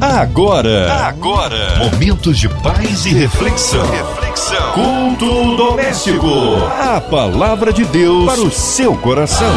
Agora, agora, momentos de paz e reflexão. Reflexão. Culto doméstico. A palavra de Deus para o seu coração.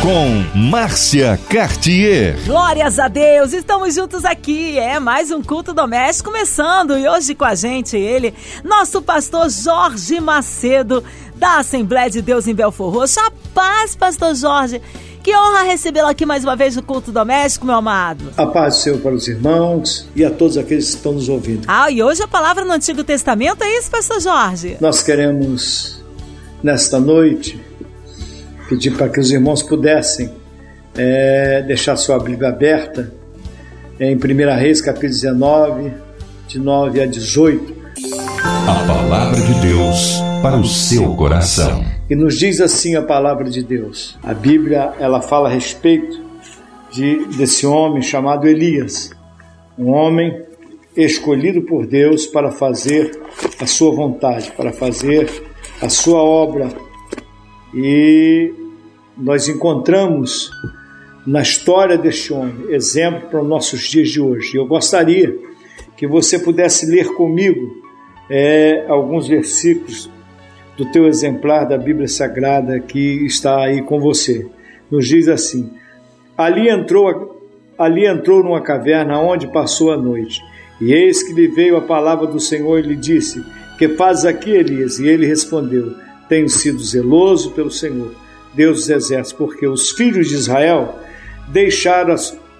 Com Márcia Cartier. Glórias a Deus, estamos juntos aqui. É mais um culto doméstico começando e hoje com a gente ele, nosso pastor Jorge Macedo, da Assembleia de Deus em Belfor Roxo. A paz, pastor Jorge. Que honra recebê-lo aqui mais uma vez no culto doméstico, meu amado. A paz do Senhor para os irmãos e a todos aqueles que estão nos ouvindo. Ah, e hoje a palavra no Antigo Testamento é isso, pastor Jorge? Nós queremos, nesta noite, pedir para que os irmãos pudessem é, deixar sua Bíblia aberta em 1 Reis, capítulo 19, de 9 a 18. A palavra de Deus para o seu coração. E nos diz assim a palavra de Deus. A Bíblia ela fala a respeito de, desse homem chamado Elias, um homem escolhido por Deus para fazer a sua vontade, para fazer a sua obra. E nós encontramos na história deste homem exemplo para os nossos dias de hoje. Eu gostaria que você pudesse ler comigo é, alguns versículos do teu exemplar da Bíblia Sagrada que está aí com você. Nos diz assim: Ali entrou, ali entrou numa caverna onde passou a noite. E eis que lhe veio a palavra do Senhor e lhe disse: Que fazes aqui, Elias? E ele respondeu: Tenho sido zeloso pelo Senhor, Deus dos exércitos, porque os filhos de Israel deixaram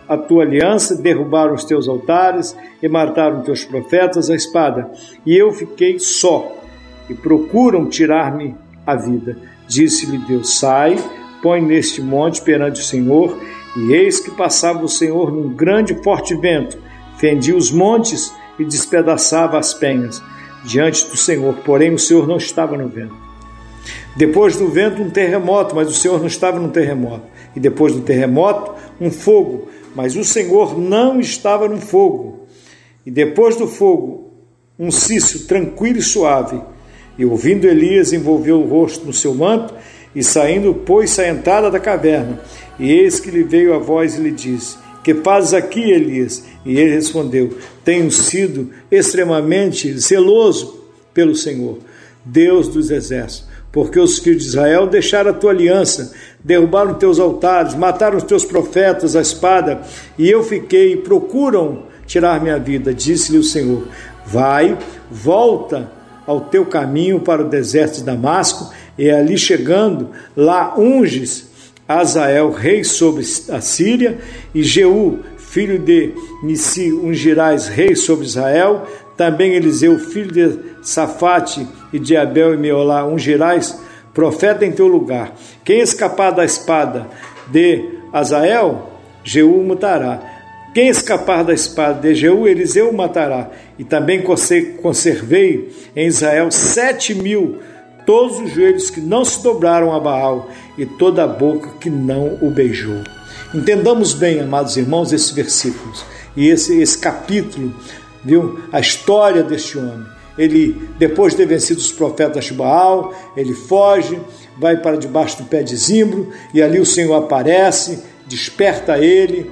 a tua aliança, derrubaram os teus altares e mataram teus profetas à espada. E eu fiquei só e procuram tirar-me a vida. Disse-lhe Deus: Sai, põe neste monte perante o Senhor. E eis que passava o Senhor num grande e forte vento, fendia os montes e despedaçava as penhas diante do Senhor. Porém, o Senhor não estava no vento. Depois do vento, um terremoto, mas o Senhor não estava no terremoto. E depois do terremoto, um fogo, mas o Senhor não estava no fogo. E depois do fogo, um cício tranquilo e suave. E ouvindo Elias, envolveu o rosto no seu manto e saindo, pôs-se à entrada da caverna. E eis que lhe veio a voz e lhe disse: Que fazes aqui, Elias? E ele respondeu: Tenho sido extremamente zeloso pelo Senhor, Deus dos exércitos, porque os filhos de Israel deixaram a tua aliança, derrubaram teus altares, mataram os teus profetas à espada, e eu fiquei, procuram tirar minha vida. Disse-lhe o Senhor: Vai, volta ao teu caminho para o deserto de Damasco, e ali chegando, lá unges Azael, rei sobre a Síria, e Jeú, filho de Nissi, ungirás rei sobre Israel, também Eliseu, filho de Safate e de Abel e Meolá, ungirás profeta em teu lugar. Quem escapar da espada de Azael, Jeú mutará. Quem escapar da espada de Jeú, Eliseu matará. E também conservei em Israel sete mil, todos os joelhos que não se dobraram a Baal e toda a boca que não o beijou. Entendamos bem, amados irmãos, esses versículos e esse, esse capítulo, viu? A história deste homem. Ele, depois de ter vencido os profetas de Baal, ele foge, vai para debaixo do pé de zimbro e ali o Senhor aparece, desperta ele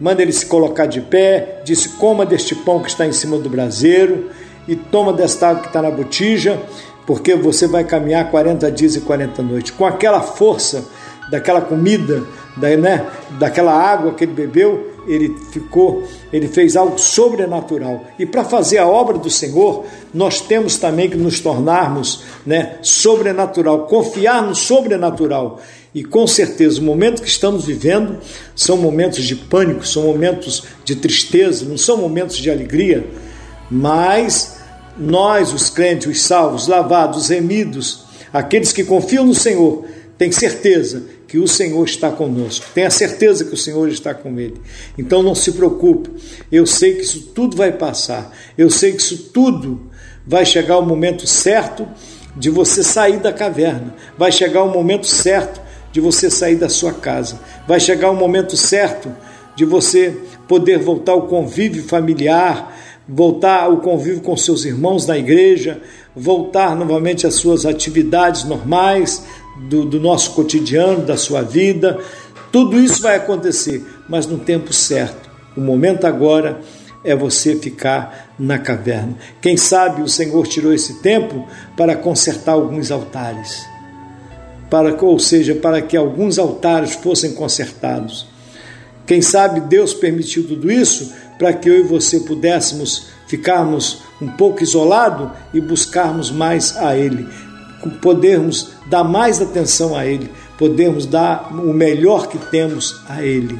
manda ele se colocar de pé, disse: coma deste pão que está em cima do braseiro e toma desta água que está na botija, porque você vai caminhar 40 dias e 40 noites. Com aquela força daquela comida, da, né, daquela água que ele bebeu, ele ficou, ele fez algo sobrenatural. E para fazer a obra do Senhor, nós temos também que nos tornarmos, né, sobrenatural, confiar no sobrenatural. E com certeza, o momento que estamos vivendo são momentos de pânico, são momentos de tristeza, não são momentos de alegria, mas nós, os crentes, os salvos, lavados, remidos, aqueles que confiam no Senhor, têm certeza que o Senhor está conosco, tenha certeza que o Senhor está com ele. Então não se preocupe, eu sei que isso tudo vai passar, eu sei que isso tudo vai chegar o momento certo de você sair da caverna, vai chegar o momento certo de você sair da sua casa. Vai chegar o momento certo de você poder voltar ao convívio familiar, voltar ao convívio com seus irmãos na igreja, voltar novamente às suas atividades normais do, do nosso cotidiano, da sua vida. Tudo isso vai acontecer, mas no tempo certo. O momento agora é você ficar na caverna. Quem sabe o Senhor tirou esse tempo para consertar alguns altares. Para, ou seja, para que alguns altares fossem consertados. Quem sabe Deus permitiu tudo isso para que eu e você pudéssemos ficarmos um pouco isolados e buscarmos mais a Ele, podermos dar mais atenção a Ele, podermos dar o melhor que temos a Ele.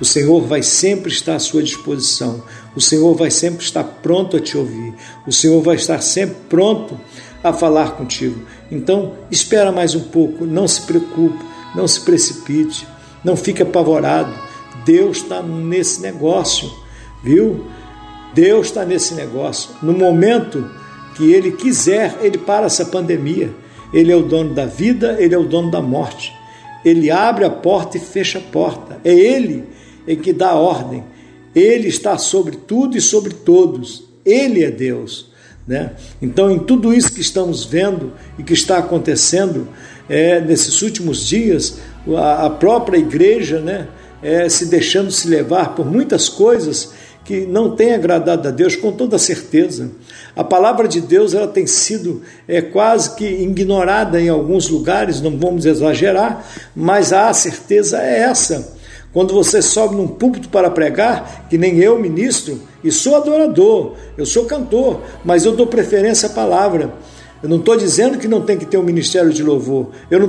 O Senhor vai sempre estar à sua disposição. O Senhor vai sempre estar pronto a te ouvir. O Senhor vai estar sempre pronto a falar contigo. Então, espera mais um pouco, não se preocupe, não se precipite, não fique apavorado. Deus está nesse negócio, viu? Deus está nesse negócio. No momento que Ele quiser, Ele para essa pandemia. Ele é o dono da vida, Ele é o dono da morte. Ele abre a porta e fecha a porta. É Ele em que dá ordem. Ele está sobre tudo e sobre todos. Ele é Deus. Né? Então, em tudo isso que estamos vendo e que está acontecendo é, nesses últimos dias, a, a própria igreja né, é, se deixando se levar por muitas coisas que não tem agradado a Deus com toda certeza. A palavra de Deus ela tem sido é, quase que ignorada em alguns lugares, não vamos exagerar, mas a certeza é essa. Quando você sobe num púlpito para pregar, que nem eu ministro, e sou adorador, eu sou cantor, mas eu dou preferência à palavra. Eu não estou dizendo que não tem que ter um ministério de louvor. Eu não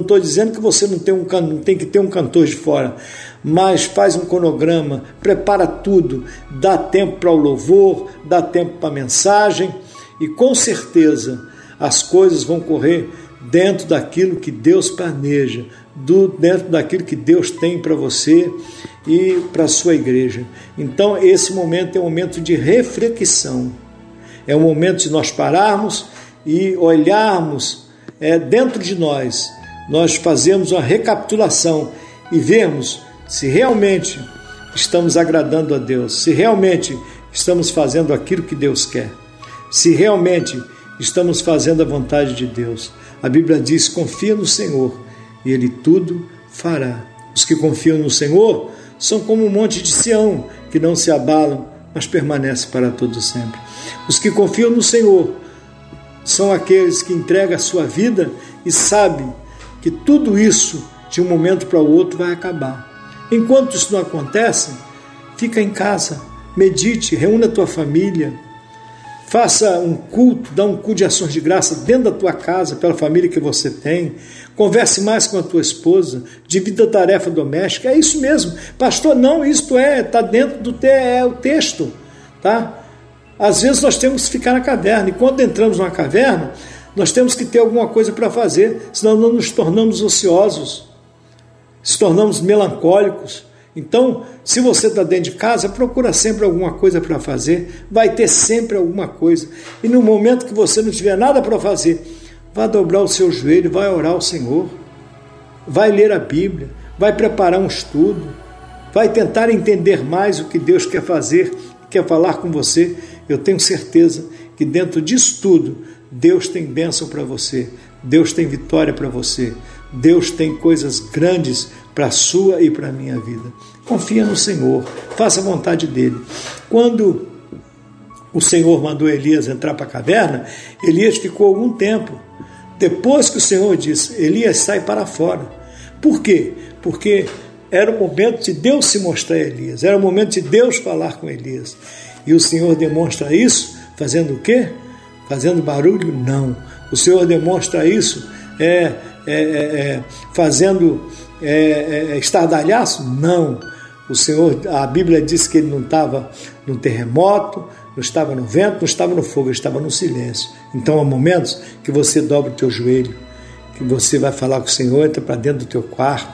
estou dizendo que você não tem, um, não tem que ter um cantor de fora. Mas faz um cronograma, prepara tudo, dá tempo para o louvor, dá tempo para a mensagem e com certeza as coisas vão correr dentro daquilo que Deus planeja, do, dentro daquilo que Deus tem para você e para a sua igreja. Então, esse momento é um momento de reflexão, é um momento de nós pararmos e olharmos é, dentro de nós, nós fazemos uma recapitulação e vemos se realmente estamos agradando a Deus, se realmente estamos fazendo aquilo que Deus quer, se realmente estamos fazendo a vontade de Deus. A Bíblia diz: confia no Senhor e Ele tudo fará. Os que confiam no Senhor são como um monte de Sião, que não se abalam, mas permanece para todo sempre. Os que confiam no Senhor são aqueles que entregam a sua vida e sabem que tudo isso, de um momento para o outro, vai acabar. Enquanto isso não acontece, fica em casa, medite, reúna a tua família, faça um culto, dá um culto de ações de graça dentro da tua casa, pela família que você tem, converse mais com a tua esposa, divida a tarefa doméstica, é isso mesmo. Pastor, não, isto é, está dentro do te, é, o texto, tá? Às vezes nós temos que ficar na caverna, e quando entramos numa caverna, nós temos que ter alguma coisa para fazer, senão não nos tornamos ociosos, se tornamos melancólicos. Então, se você está dentro de casa, procura sempre alguma coisa para fazer, vai ter sempre alguma coisa. E no momento que você não tiver nada para fazer, vá dobrar o seu joelho, vai orar ao Senhor, vai ler a Bíblia, vai preparar um estudo, vai tentar entender mais o que Deus quer fazer, quer falar com você. Eu tenho certeza que dentro disso tudo, Deus tem bênção para você, Deus tem vitória para você, Deus tem coisas grandes para a sua e para a minha vida. Confia no Senhor, faça a vontade dele. Quando o Senhor mandou Elias entrar para a caverna, Elias ficou algum tempo. Depois que o Senhor disse, Elias sai para fora. Por quê? Porque era o momento de Deus se mostrar a Elias, era o momento de Deus falar com Elias. E o Senhor demonstra isso fazendo o quê? Fazendo barulho? Não. O Senhor demonstra isso é, é, é, é fazendo é, é, estardalhaço? Não. O Senhor, a Bíblia diz que ele não estava no terremoto, não estava no vento, não estava no fogo, ele estava no silêncio. Então há momentos que você dobra o teu joelho, que você vai falar com o Senhor, entra para dentro do teu quarto.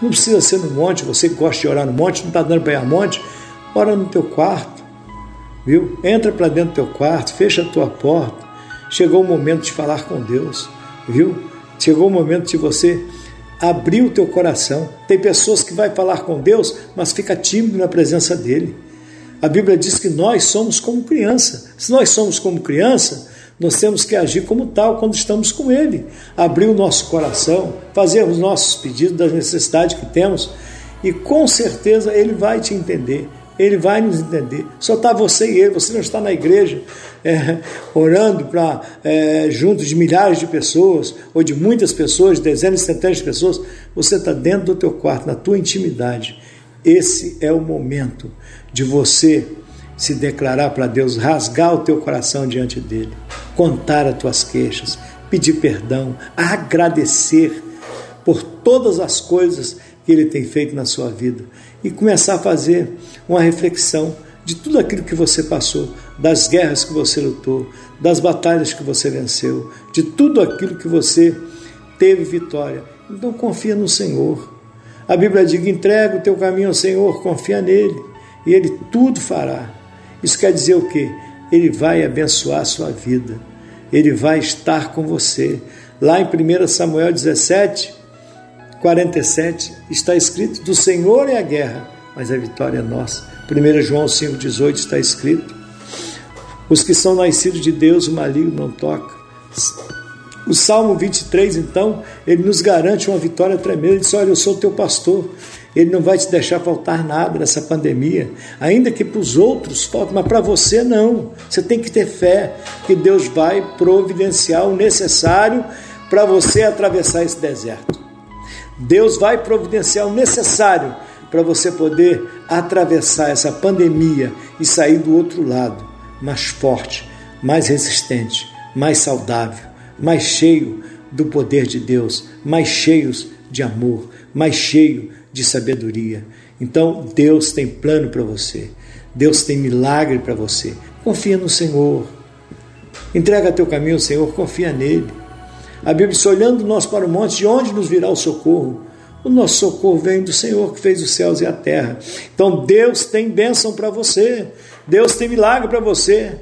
Não precisa ser no monte, você que gosta de orar no monte, não está dando para ir a monte, ora no teu quarto viu? Entra para dentro do teu quarto, fecha a tua porta. Chegou o momento de falar com Deus, viu? Chegou o momento de você abrir o teu coração. Tem pessoas que vai falar com Deus, mas fica tímido na presença dele. A Bíblia diz que nós somos como criança. Se nós somos como criança, nós temos que agir como tal quando estamos com Ele. Abrir o nosso coração, fazer os nossos pedidos das necessidades que temos, e com certeza Ele vai te entender Ele vai nos entender. Só está você e ele. Você não está na igreja é, orando para é, junto de milhares de pessoas ou de muitas pessoas, dezenas, centenas de pessoas. Você está dentro do teu quarto, na tua intimidade. Esse é o momento de você se declarar para Deus, rasgar o teu coração diante dele, contar as tuas queixas, pedir perdão, agradecer por todas as coisas que ele tem feito na sua vida e começar a fazer uma reflexão de tudo aquilo que você passou, das guerras que você lutou, das batalhas que você venceu, de tudo aquilo que você teve vitória. Então confia no Senhor. A Bíblia diz: entrega o teu caminho ao Senhor, confia nele, e ele tudo fará. Isso quer dizer o quê? Ele vai abençoar a sua vida. Ele vai estar com você. Lá em 1 Samuel 17, 47 está escrito: Do Senhor é a guerra, mas a vitória é nossa. 1 João 5,18 está escrito: Os que são nascidos de Deus, o maligno não toca. O Salmo 23, então, ele nos garante uma vitória tremenda. Ele diz: Olha, eu sou teu pastor. Ele não vai te deixar faltar nada nessa pandemia, ainda que para os outros falte, mas para você não. Você tem que ter fé que Deus vai providenciar o necessário para você atravessar esse deserto. Deus vai providenciar o necessário para você poder atravessar essa pandemia e sair do outro lado, mais forte, mais resistente, mais saudável, mais cheio do poder de Deus, mais cheios de amor, mais cheio de sabedoria. Então, Deus tem plano para você. Deus tem milagre para você. Confia no Senhor. Entrega teu caminho ao Senhor, confia nele. A Bíblia diz: olhando nós para o monte, de onde nos virá o socorro? O nosso socorro vem do Senhor que fez os céus e a terra. Então Deus tem bênção para você, Deus tem milagre para você.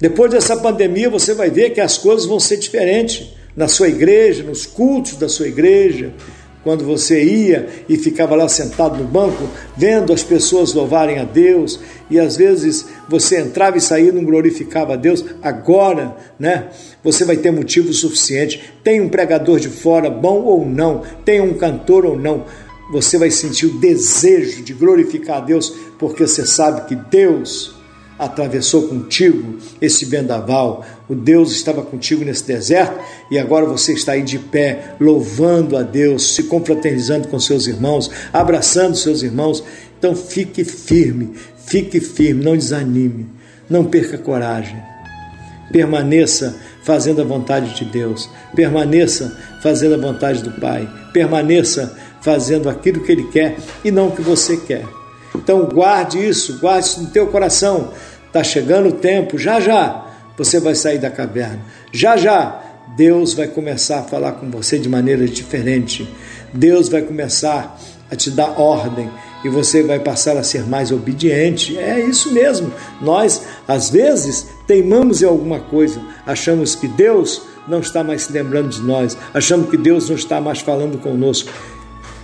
Depois dessa pandemia, você vai ver que as coisas vão ser diferentes na sua igreja, nos cultos da sua igreja, quando você ia e ficava lá sentado no banco, vendo as pessoas louvarem a Deus, e às vezes você entrava e saía e não glorificava a Deus, agora, né? Você vai ter motivo suficiente. Tem um pregador de fora, bom ou não, tem um cantor ou não, você vai sentir o desejo de glorificar a Deus, porque você sabe que Deus atravessou contigo esse vendaval, o Deus estava contigo nesse deserto e agora você está aí de pé, louvando a Deus, se confraternizando com seus irmãos, abraçando seus irmãos. Então fique firme, fique firme, não desanime, não perca coragem. Permaneça fazendo a vontade de Deus, permaneça fazendo a vontade do Pai, permaneça fazendo aquilo que Ele quer e não o que você quer. Então guarde isso, guarde isso no teu coração. Está chegando o tempo, já já você vai sair da caverna. Já já Deus vai começar a falar com você de maneira diferente. Deus vai começar a te dar ordem e você vai passar a ser mais obediente. É isso mesmo. Nós, às vezes, teimamos em alguma coisa, achamos que Deus não está mais se lembrando de nós, achamos que Deus não está mais falando conosco.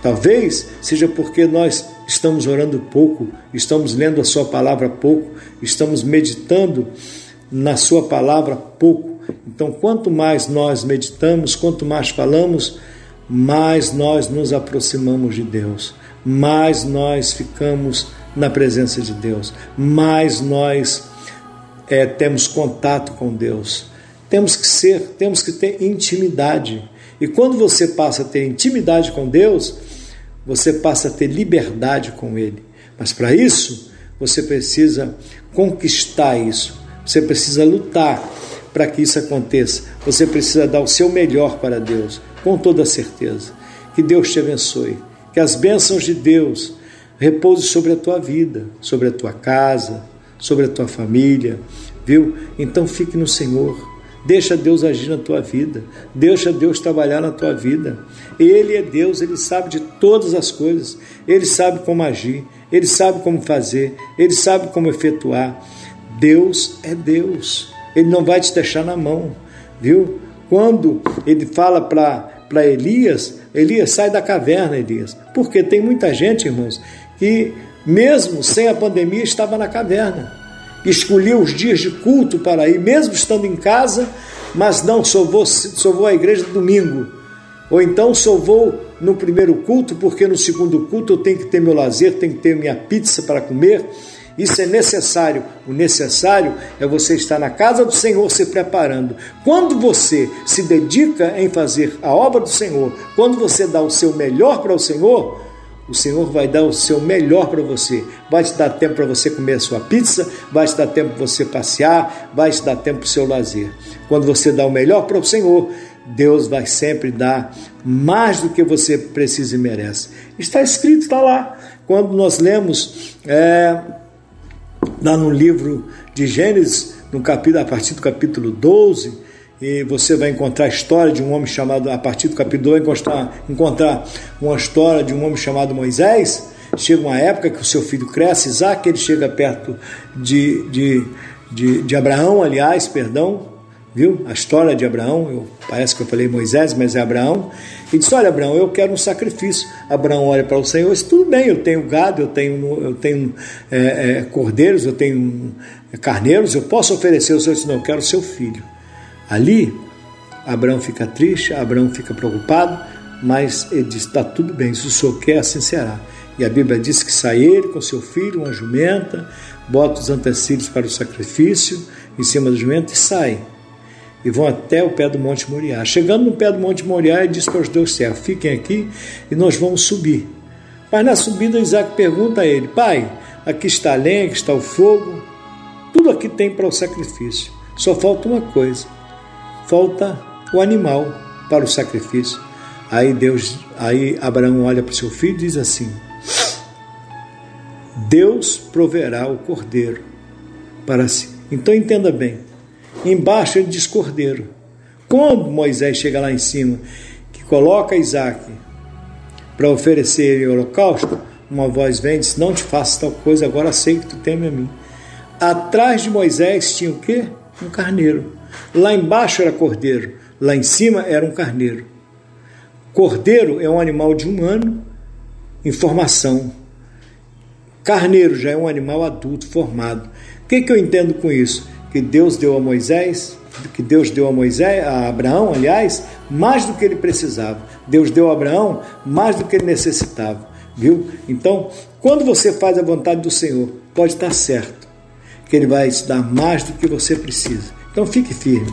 Talvez seja porque nós estamos orando pouco, estamos lendo a Sua palavra pouco, estamos meditando na Sua palavra pouco. Então, quanto mais nós meditamos, quanto mais falamos, mais nós nos aproximamos de Deus, mais nós ficamos na presença de Deus, mais nós é, temos contato com Deus. Temos que ser, temos que ter intimidade. E quando você passa a ter intimidade com Deus, você passa a ter liberdade com Ele. Mas para isso, você precisa conquistar isso, você precisa lutar para que isso aconteça, você precisa dar o seu melhor para Deus, com toda certeza. Que Deus te abençoe, que as bênçãos de Deus repousem sobre a tua vida, sobre a tua casa, sobre a tua família, viu? Então fique no Senhor. Deixa Deus agir na tua vida. Deixa Deus trabalhar na tua vida. Ele é Deus, ele sabe de todas as coisas. Ele sabe como agir, ele sabe como fazer, ele sabe como efetuar. Deus é Deus. Ele não vai te deixar na mão, viu? Quando ele fala para Elias, Elias sai da caverna, Elias. Porque tem muita gente, irmãos, que mesmo sem a pandemia estava na caverna escolheu os dias de culto para ir, mesmo estando em casa, mas não só vou, só vou à igreja domingo, ou então só vou no primeiro culto, porque no segundo culto eu tenho que ter meu lazer, tenho que ter minha pizza para comer. Isso é necessário. O necessário é você estar na casa do Senhor se preparando. Quando você se dedica em fazer a obra do Senhor, quando você dá o seu melhor para o Senhor, o Senhor vai dar o seu melhor para você. Vai te dar tempo para você comer a sua pizza, vai te dar tempo para você passear, vai te dar tempo para o seu lazer. Quando você dá o melhor para o Senhor, Deus vai sempre dar mais do que você precisa e merece. Está escrito, está lá. Quando nós lemos é, lá no livro de Gênesis, no capítulo, a partir do capítulo 12, e você vai encontrar a história de um homem chamado, a partir do capítulo 2, encontrar, encontrar uma história de um homem chamado Moisés. Chega uma época que o seu filho cresce, Isaac, ele chega perto de, de, de, de Abraão, aliás, perdão, viu? A história de Abraão, eu, parece que eu falei Moisés, mas é Abraão. E disse: Olha, Abraão, eu quero um sacrifício. Abraão olha para o Senhor e diz: Tudo bem, eu tenho gado, eu tenho, eu tenho é, é, cordeiros, eu tenho carneiros, eu posso oferecer. O Senhor disse: Não, eu quero o seu filho. Ali, Abraão fica triste, Abraão fica preocupado, mas ele diz: está tudo bem, se o senhor quer, assim será. E a Bíblia diz que sai ele com seu filho, uma jumenta, bota os antecílios para o sacrifício em cima do jumento e sai. E vão até o pé do Monte Moriá. Chegando no pé do Monte Moriá, ele diz para os dois servos: fiquem aqui e nós vamos subir. Mas na subida, Isaac pergunta a ele: Pai, aqui está a lenha, aqui está o fogo, tudo aqui tem para o sacrifício. Só falta uma coisa falta o animal para o sacrifício. Aí Deus, aí Abraão olha para o seu filho e diz assim: Deus proverá o cordeiro para si. Então entenda bem. Embaixo ele diz cordeiro. Quando Moisés chega lá em cima, que coloca Isaac para oferecer ele holocausto, uma voz vem e diz: Não te faço tal coisa, agora sei que tu teme a mim. Atrás de Moisés tinha o quê? Um carneiro. Lá embaixo era cordeiro, lá em cima era um carneiro. Cordeiro é um animal de um ano em formação. Carneiro já é um animal adulto formado. O que, que eu entendo com isso? Que Deus deu a Moisés, que Deus deu a Moisés, a Abraão, aliás, mais do que ele precisava. Deus deu a Abraão mais do que ele necessitava, viu? Então, quando você faz a vontade do Senhor, pode estar certo que ele vai te dar mais do que você precisa. Então fique firme,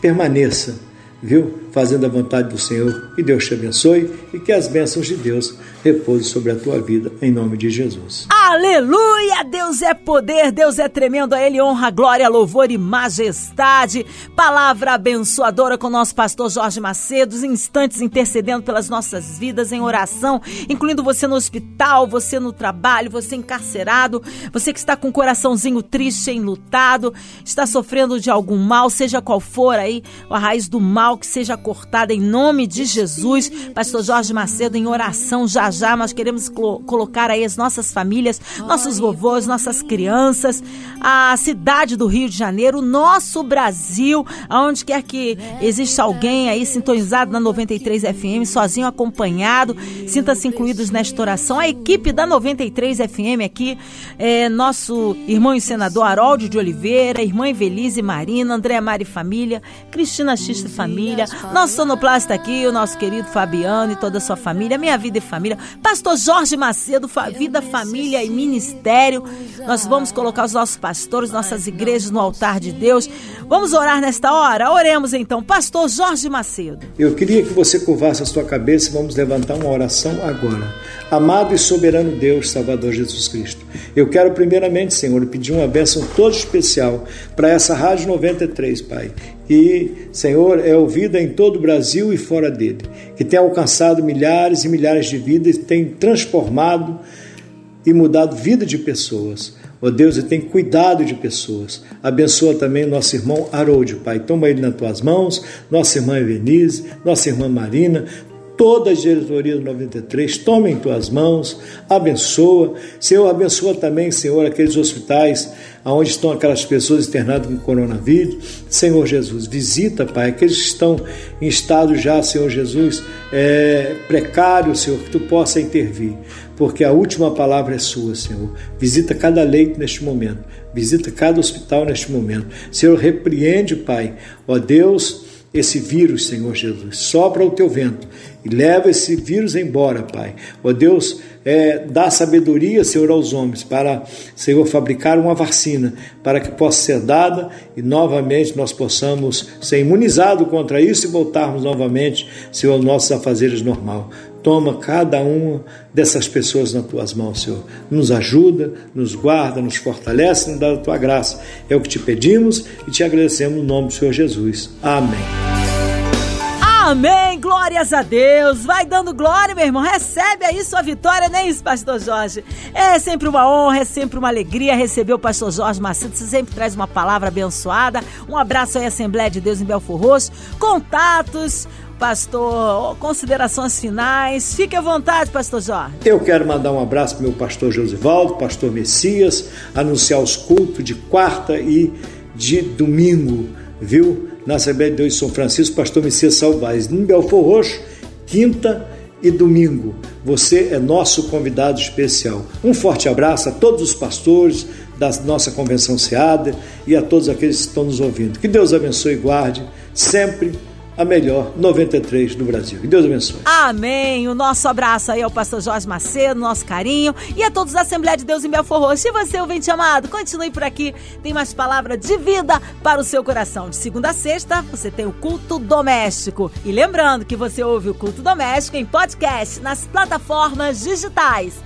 permaneça, viu? Fazendo a vontade do Senhor. Que Deus te abençoe e que as bênçãos de Deus repousem sobre a tua vida, em nome de Jesus. Aleluia! Deus é poder, Deus é tremendo, a Ele honra, glória, louvor e majestade. Palavra abençoadora com o nosso pastor Jorge Macedo, instantes intercedendo pelas nossas vidas em oração, incluindo você no hospital, você no trabalho, você encarcerado, você que está com o coraçãozinho triste, enlutado, está sofrendo de algum mal, seja qual for aí, a raiz do mal que seja cortada em nome de Jesus. Pastor Jorge Macedo em oração já já, nós queremos colocar aí as nossas famílias nossos vovôs, nossas crianças, a cidade do Rio de Janeiro, o nosso Brasil, aonde quer que exista alguém aí sintonizado na 93 FM, sozinho, acompanhado, sinta-se incluídos nesta oração. A equipe da 93 FM aqui, é, nosso irmão e senador Haroldo de Oliveira, irmã Evelise Marina, Andréa Mari Família, Cristina Xista Família, nosso sonoplasta aqui, o nosso querido Fabiano e toda a sua família, Minha Vida e Família, Pastor Jorge Macedo, Vida, Família e ministério. Nós vamos colocar os nossos pastores, nossas igrejas no altar de Deus. Vamos orar nesta hora? Oremos então. Pastor Jorge Macedo. Eu queria que você curvasse a sua cabeça e vamos levantar uma oração agora. Amado e soberano Deus, Salvador Jesus Cristo. Eu quero primeiramente, Senhor, pedir uma bênção toda especial para essa Rádio 93, Pai. E, Senhor, é ouvida em todo o Brasil e fora dele, que tem alcançado milhares e milhares de vidas, tem transformado e mudado vida de pessoas. Ó oh Deus, e tem cuidado de pessoas. Abençoa também nosso irmão Harold, Pai. Toma ele nas tuas mãos, nossa irmã Evenise, nossa irmã Marina, toda a diretoria do 93, toma em tuas mãos, abençoa. Senhor, abençoa também, Senhor, aqueles hospitais onde estão aquelas pessoas internadas com coronavírus. Senhor Jesus, visita, Pai, aqueles que estão em estado já, Senhor Jesus, é, precário, Senhor, que tu possa intervir, porque a última palavra é sua, Senhor. Visita cada leito neste momento, visita cada hospital neste momento. Senhor, repreende, Pai, ó Deus esse vírus, Senhor Jesus. Sopra o teu vento e leva esse vírus embora, Pai. Ó Deus, é, dá sabedoria, Senhor, aos homens para, Senhor, fabricar uma vacina para que possa ser dada e novamente nós possamos ser imunizados contra isso e voltarmos novamente, Senhor, aos nossos afazeres normal. Toma cada uma dessas pessoas nas tuas mãos, Senhor. Nos ajuda, nos guarda, nos fortalece, nos dá a tua graça. É o que te pedimos e te agradecemos no nome do Senhor Jesus. Amém. Amém, glórias a Deus. Vai dando glória, meu irmão. Recebe aí sua vitória, nem né, isso, Pastor Jorge. É sempre uma honra, é sempre uma alegria receber o Pastor Jorge Macedo. Você sempre traz uma palavra abençoada. Um abraço aí, Assembleia de Deus em Belfor Roxo. Contatos, pastor, considerações finais. Fique à vontade, pastor Jorge. Eu quero mandar um abraço para meu pastor Josivaldo, pastor Messias, anunciar os cultos de quarta e de domingo, viu? na Assembleia de Deus de São Francisco, pastor Messias Salvais, em Belfor Roxo, quinta e domingo. Você é nosso convidado especial. Um forte abraço a todos os pastores da nossa convenção SEADA e a todos aqueles que estão nos ouvindo. Que Deus abençoe e guarde sempre a melhor 93 do Brasil. Que Deus abençoe. Amém. O nosso abraço aí ao pastor Jorge Macedo, nosso carinho e a todos da Assembleia de Deus em Belfor Roxo. E você, ouvinte amado, continue por aqui. Tem mais palavra de vida para o seu coração. De segunda a sexta, você tem o culto doméstico. E lembrando que você ouve o culto doméstico em podcast nas plataformas digitais